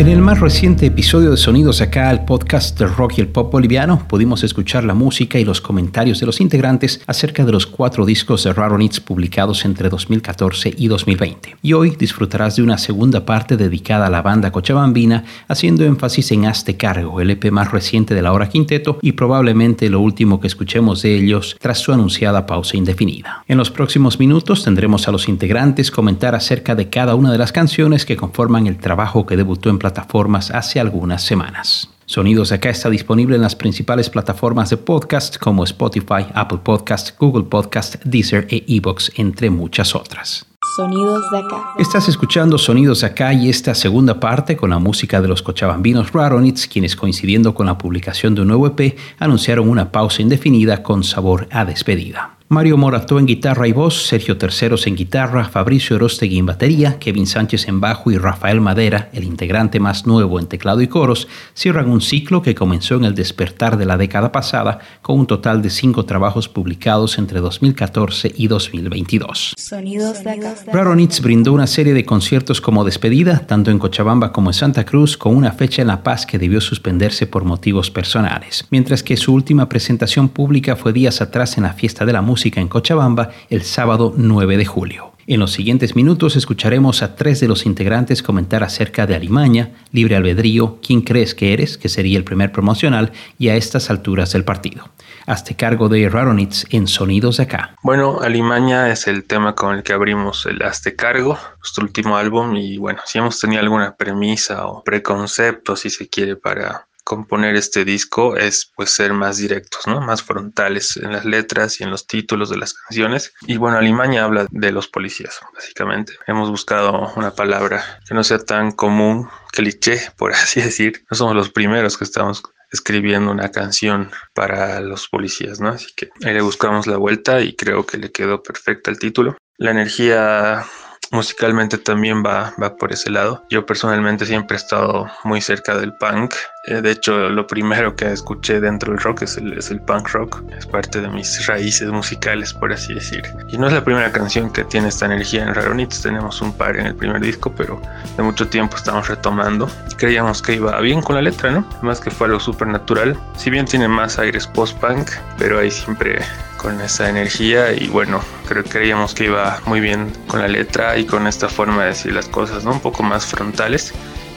En el más reciente episodio de Sonidos Acá, el podcast del rock y el pop boliviano, pudimos escuchar la música y los comentarios de los integrantes acerca de los cuatro discos de Raronits publicados entre 2014 y 2020. Y hoy disfrutarás de una segunda parte dedicada a la banda cochabambina, haciendo énfasis en Hazte Cargo, el EP más reciente de la hora quinteto y probablemente lo último que escuchemos de ellos tras su anunciada pausa indefinida. En los próximos minutos tendremos a los integrantes comentar acerca de cada una de las canciones que conforman el trabajo que debutó en plataformas hace algunas semanas. Sonidos Acá está disponible en las principales plataformas de podcast como Spotify, Apple Podcast, Google Podcast, Deezer e Evox, entre muchas otras. Sonidos de acá. Estás escuchando Sonidos de acá y esta segunda parte con la música de los cochabambinos Raronits, quienes coincidiendo con la publicación de un nuevo EP anunciaron una pausa indefinida con sabor a despedida. Mario Morató en guitarra y voz, Sergio Terceros en guitarra, Fabricio Orostegui en batería, Kevin Sánchez en bajo y Rafael Madera, el integrante más nuevo en teclado y coros, cierran un ciclo que comenzó en el despertar de la década pasada con un total de cinco trabajos publicados entre 2014 y 2022. Sonidos de acá. Raronitz brindó una serie de conciertos como despedida, tanto en Cochabamba como en Santa Cruz, con una fecha en La Paz que debió suspenderse por motivos personales, mientras que su última presentación pública fue días atrás en la Fiesta de la Música en Cochabamba el sábado 9 de julio. En los siguientes minutos escucharemos a tres de los integrantes comentar acerca de Alimaña, Libre Albedrío, ¿Quién crees que eres?, que sería el primer promocional, y a estas alturas del partido. Hazte cargo de Raronitz en Sonidos de Acá. Bueno, Alimaña es el tema con el que abrimos el Hazte cargo, nuestro último álbum, y bueno, si hemos tenido alguna premisa o preconcepto, si se quiere, para componer este disco es pues ser más directos, ¿no? Más frontales en las letras y en los títulos de las canciones. Y bueno, Alimaña habla de los policías, básicamente. Hemos buscado una palabra que no sea tan común, cliché, por así decir. No somos los primeros que estamos escribiendo una canción para los policías, ¿no? Así que ahí le buscamos la vuelta y creo que le quedó perfecta el título. La energía musicalmente también va, va por ese lado. Yo personalmente siempre he estado muy cerca del punk. Eh, de hecho, lo primero que escuché dentro del rock es el, es el punk rock. Es parte de mis raíces musicales, por así decir. Y no es la primera canción que tiene esta energía en Raronitos. Tenemos un par en el primer disco, pero de mucho tiempo estamos retomando. Creíamos que iba bien con la letra, ¿no? Más que fue algo súper natural. Si bien tiene más aires post-punk, pero ahí siempre con esa energía y bueno, creo que creíamos que iba muy bien con la letra y con esta forma de decir las cosas, ¿no? Un poco más frontales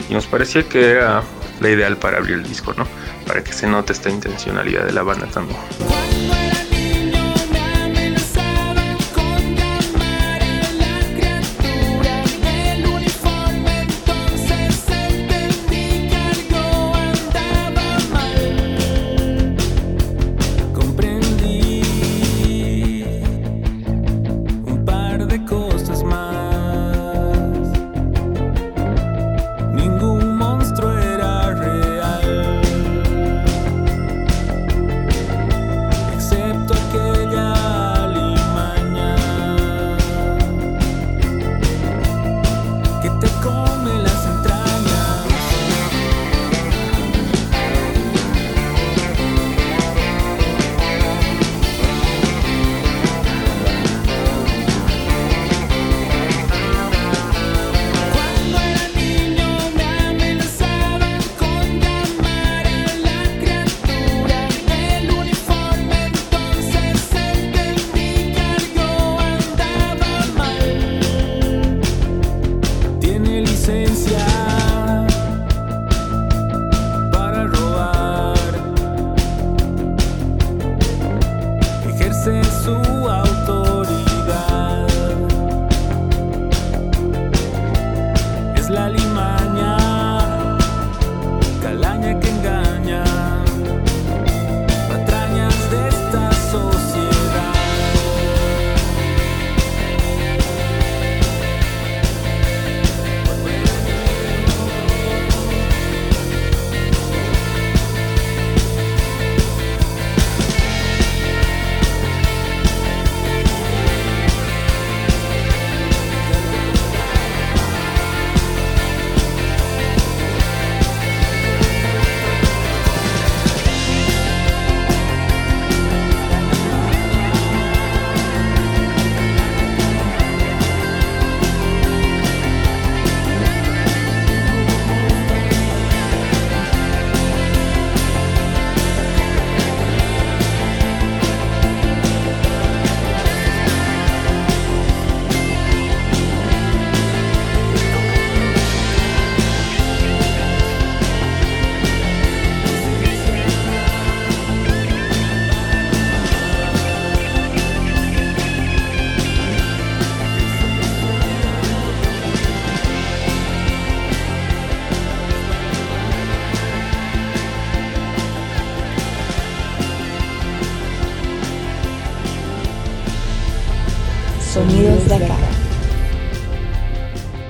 y nos parecía que era la ideal para abrir el disco, ¿no? Para que se note esta intencionalidad de la banda también.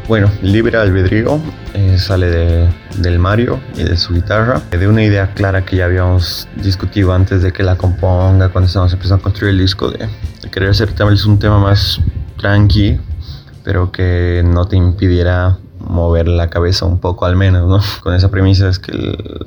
Bueno, Libre Albedrío eh, sale de, del Mario y de su guitarra, de una idea clara que ya habíamos discutido antes de que la componga, cuando estábamos empezando a construir el disco, de, querer hacer un tema más tranqui, pero que no te impidiera mover la cabeza un poco al menos, ¿no? Con esa premisa es que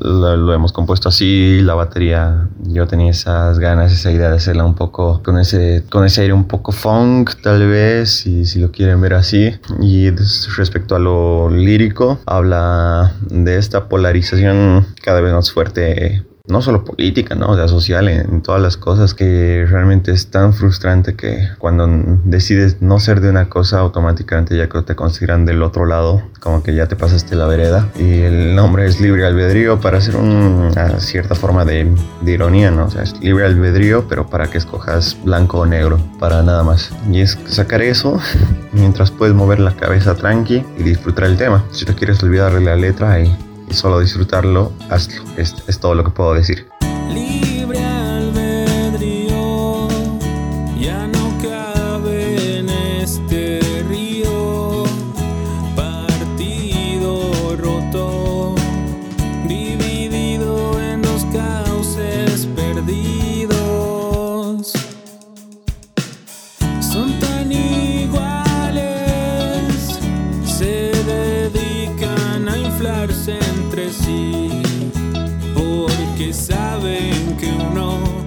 lo, hemos compuesto así, la batería, yo tenía esas ganas, esa idea de hacerla un poco con ese, con ese aire un poco funk tal vez, si, si lo quieren ver así. Y respecto a lo lírico, habla de esta polarización cada vez más fuerte no solo política, ¿no? O sea, social, en, todas las cosas que realmente es tan frustrante que cuando decides no ser de una cosa, automáticamente ya que te consideran del otro lado, como que ya te pasaste la vereda. Y el nombre es libre albedrío para hacer una cierta forma de, de ironía, ¿no? O sea, es libre albedrío, pero para que escojas blanco o negro, para nada más. Y es sacar eso mientras puedes mover la cabeza tranqui y disfrutar el tema. Si te quieres olvidarle la letra, ahí solo disfrutarlo, hazlo. Es, es todo lo que puedo decir. en que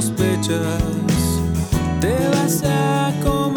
sospechas, te vas a comer.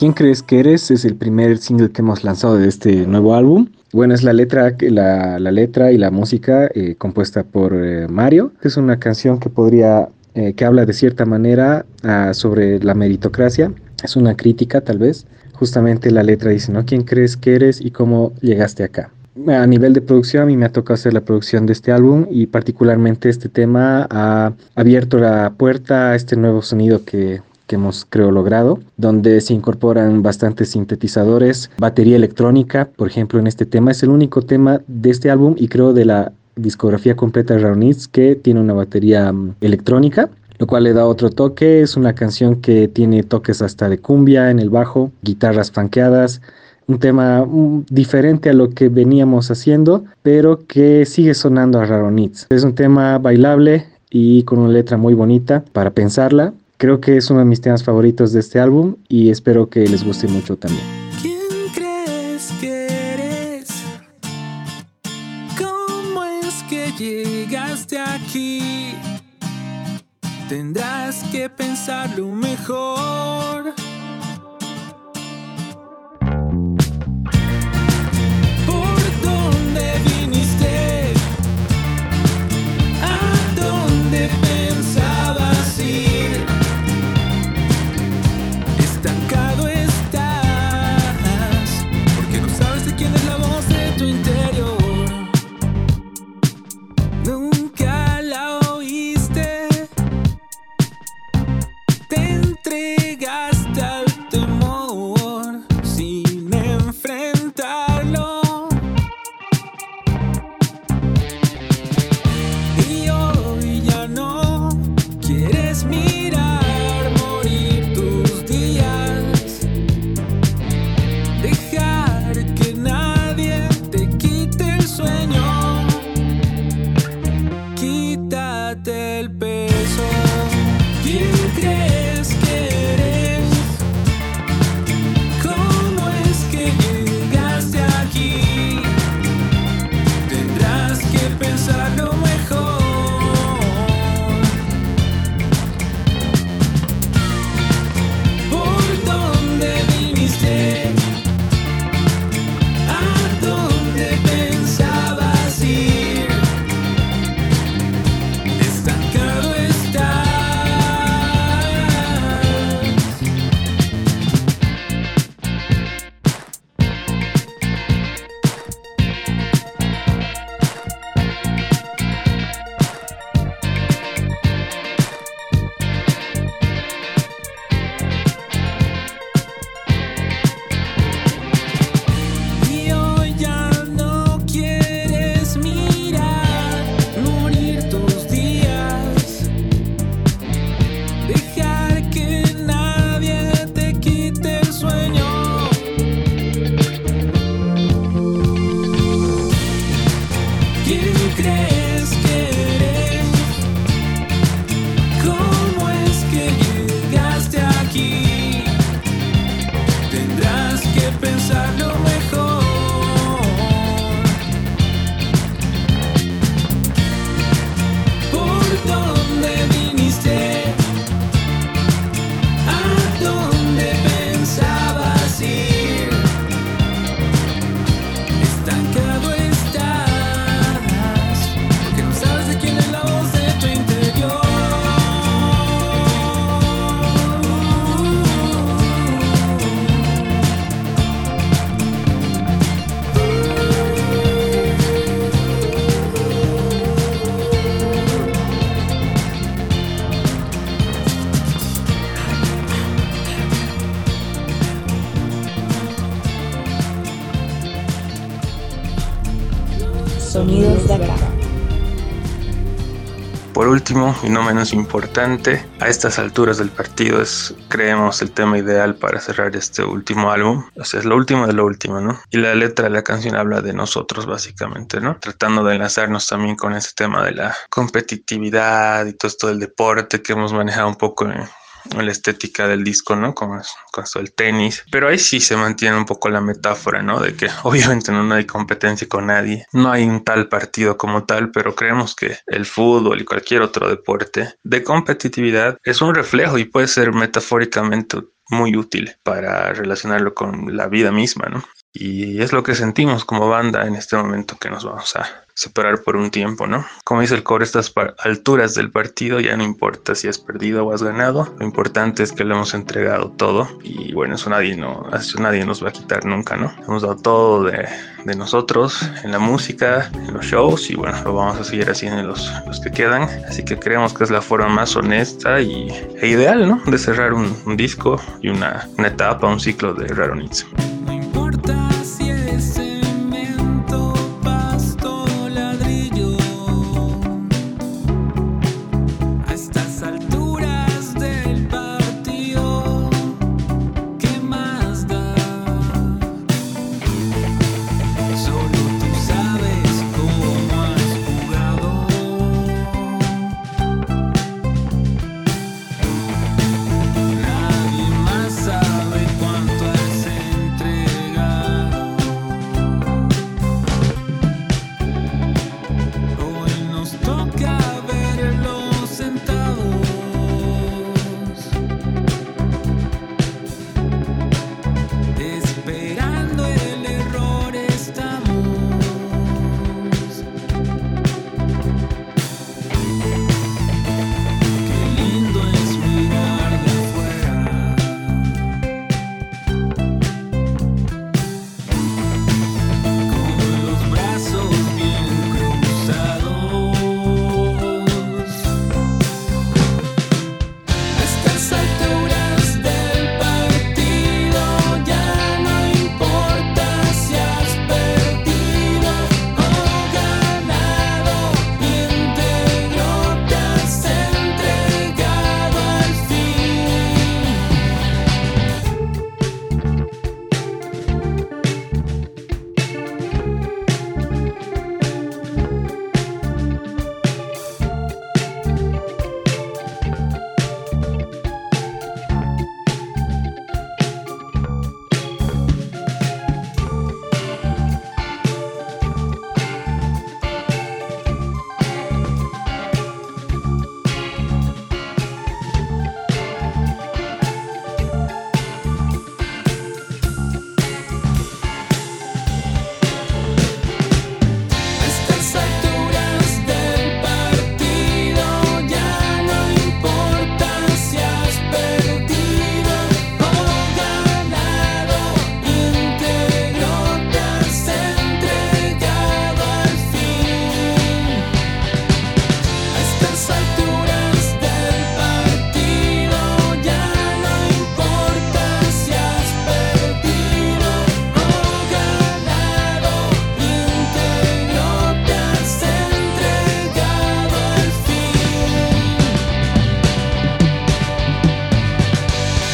¿Quién crees que eres? Es el primer single que hemos lanzado de este nuevo álbum. Bueno, es la letra, la, la letra y la música eh, compuesta por eh, Mario. Es una canción que podría, eh, que habla de cierta manera ah, sobre la meritocracia. Es una crítica, tal vez. Justamente la letra dice, ¿no? ¿Quién crees que eres y cómo llegaste acá? A nivel de producción, a mí me ha tocado hacer la producción de este álbum y particularmente este tema ha abierto la puerta a este nuevo sonido que que hemos creo logrado, donde se incorporan bastantes sintetizadores, batería electrónica, por ejemplo en este tema es el único tema de este álbum y creo de la discografía completa de Raunitz que tiene una batería mm, electrónica lo cual le da otro toque. Es una canción que tiene toques hasta de cumbia en el bajo, guitarras fanqueadas, un tema mm, diferente a lo que veníamos haciendo, pero que sigue sonando a Raronitz. Es un tema bailable y con una letra muy bonita para pensarla. Creo que es uno de mis temas favoritos de este álbum y espero que les guste mucho también. ¿Quién crees que eres? ¿Cómo es que llegaste aquí? Tendrás que pensarlo mejor. Por último, y no menos importante, a estas alturas del partido es, creemos, el tema ideal para cerrar este último álbum. O sea, es lo último de lo último, ¿no? Y la letra de la canción habla de nosotros, básicamente, ¿no? Tratando de enlazarnos también con ese tema de la competitividad y todo esto del deporte que hemos manejado un poco en, la estética del disco, ¿no? Con, con tenis. Pero ahí sí se mantiene un poco la metáfora, ¿no? De que obviamente no, hay competencia con nadie, no hay un tal partido como tal, pero creemos que el fútbol y cualquier otro deporte de competitividad es un reflejo y puede ser metafóricamente muy útil para relacionarlo con la vida misma, ¿no? Y es lo que sentimos como banda en este momento que nos vamos a separar por un tiempo, ¿no? Como dice el coro, estas alturas del partido ya no importa si has perdido o has ganado, lo importante es que le hemos entregado todo y bueno, eso nadie, no, eso nadie nos va a quitar nunca, ¿no? Hemos dado todo de, de nosotros en la música, en los shows y bueno, lo vamos a seguir haciendo en los, los que quedan, así que creemos que es la forma más honesta y, e ideal, ¿no? De cerrar un, un disco y una, una etapa, un ciclo de Raro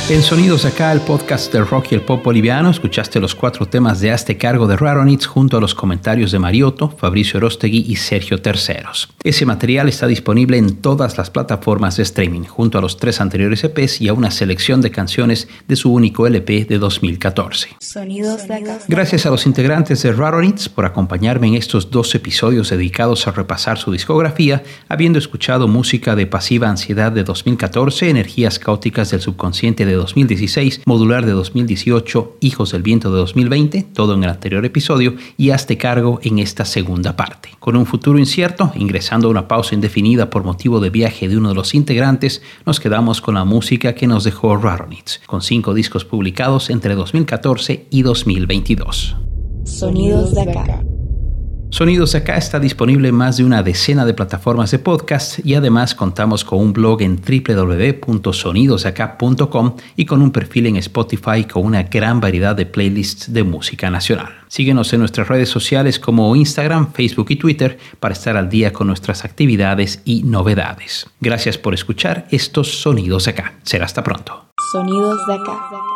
En Sonidos Acá, el podcast del rock y el pop boliviano, escuchaste los cuatro temas de Hazte Cargo de Raronitz junto a los comentarios de Mariotto, Fabricio Rostegui y Sergio Terceros. Ese material está disponible en todas las plataformas de streaming, junto a los tres anteriores EPs y a una selección de canciones de su único LP de 2014. Sonidos de Acá. Gracias a los integrantes de Raronitz por acompañarme en estos dos episodios dedicados a repasar su discografía, habiendo escuchado música de Pasiva Ansiedad de 2014, Energías Caóticas del Subconsciente de 2016, Modular de 2018, Hijos del Viento de 2020, todo en el anterior episodio, y Hazte cargo en esta segunda parte. Con un futuro incierto, ingresando a una pausa indefinida por motivo de viaje de uno de los integrantes, nos quedamos con la música que nos dejó Raronitz, con cinco discos publicados entre 2014 y 2022. Sonidos de acá. Sonidos Acá está disponible en más de una decena de plataformas de podcast y además contamos con un blog en www.sonidosacá.com y con un perfil en Spotify con una gran variedad de playlists de música nacional. Síguenos en nuestras redes sociales como Instagram, Facebook y Twitter para estar al día con nuestras actividades y novedades. Gracias por escuchar estos Sonidos Acá. Será hasta pronto. Sonidos de acá.